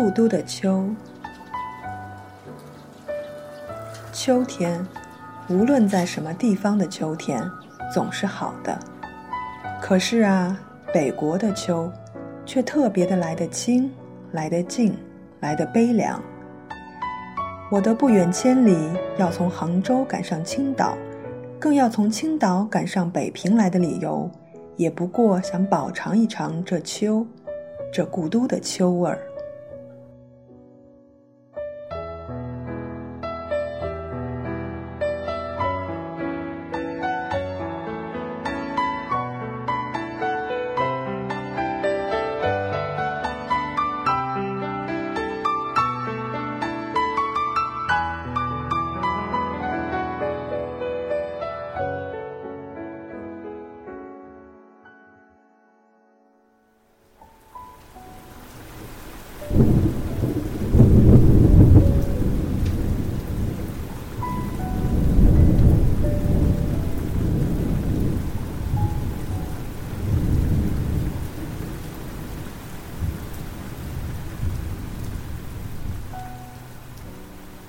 故都的秋，秋天，无论在什么地方的秋天，总是好的。可是啊，北国的秋，却特别的来得清，来得静，来得悲凉。我的不远千里要从杭州赶上青岛，更要从青岛赶上北平来的理由，也不过想饱尝一尝这秋，这故都的秋味儿。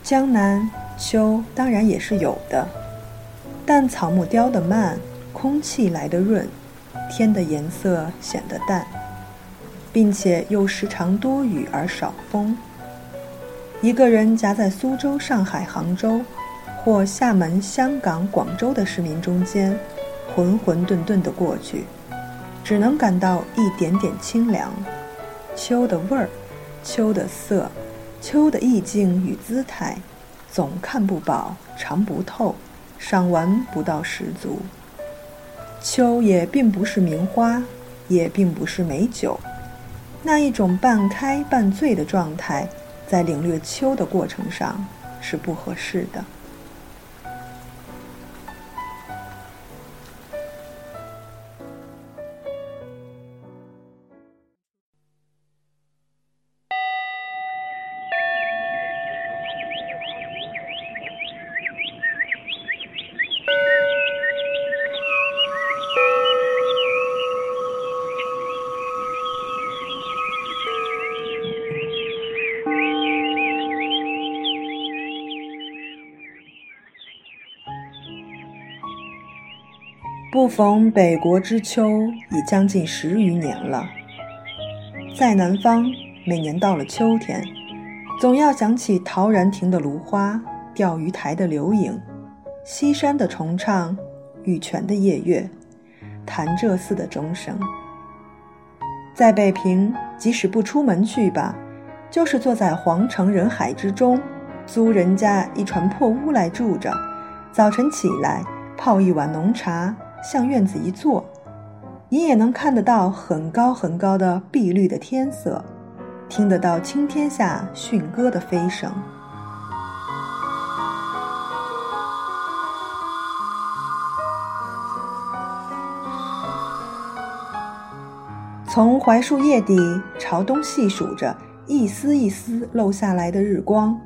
江南秋当然也是有的，但草木凋得慢，空气来得润，天的颜色显得淡，并且又时常多雨而少风。一个人夹在苏州、上海、杭州，或厦门、香港、广州的市民中间，浑浑沌沌地过去，只能感到一点点清凉。秋的味儿，秋的色。秋的意境与姿态，总看不饱，尝不透，赏玩不到十足。秋也并不是名花，也并不是美酒，那一种半开半醉的状态，在领略秋的过程上是不合适的。不逢北国之秋已将近十余年了。在南方，每年到了秋天，总要想起陶然亭的芦花、钓鱼台的柳影、西山的重唱、玉泉的夜月、潭柘寺的钟声。在北平，即使不出门去吧，就是坐在皇城人海之中，租人家一船破屋来住着，早晨起来泡一碗浓茶。向院子一坐，你也能看得到很高很高的碧绿的天色，听得到青天下驯鸽的飞声。从槐树叶底朝东细数着一丝一丝漏下来的日光，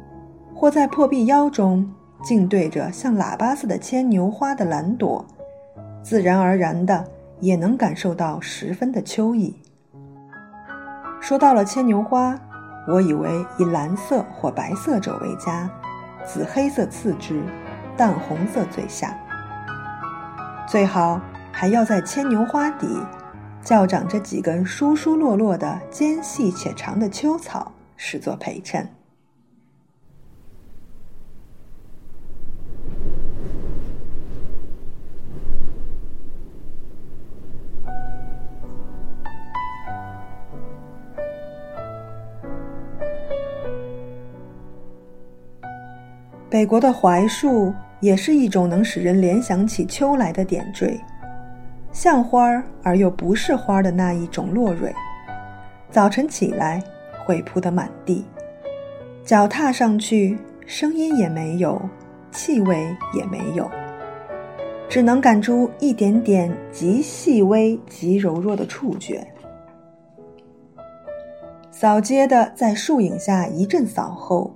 或在破壁腰中静对着像喇叭似的牵牛花的蓝朵。自然而然的，也能感受到十分的秋意。说到了牵牛花，我以为以蓝色或白色者为佳，紫黑色次之，淡红色最下。最好还要在牵牛花底，较长着几根疏疏落落的尖细且长的秋草，视作陪衬。北国的槐树也是一种能使人联想起秋来的点缀，像花儿而又不是花的那一种落蕊。早晨起来会铺得满地，脚踏上去，声音也没有，气味也没有，只能感出一点点极细微、极柔弱的触觉。扫街的在树影下一阵扫后。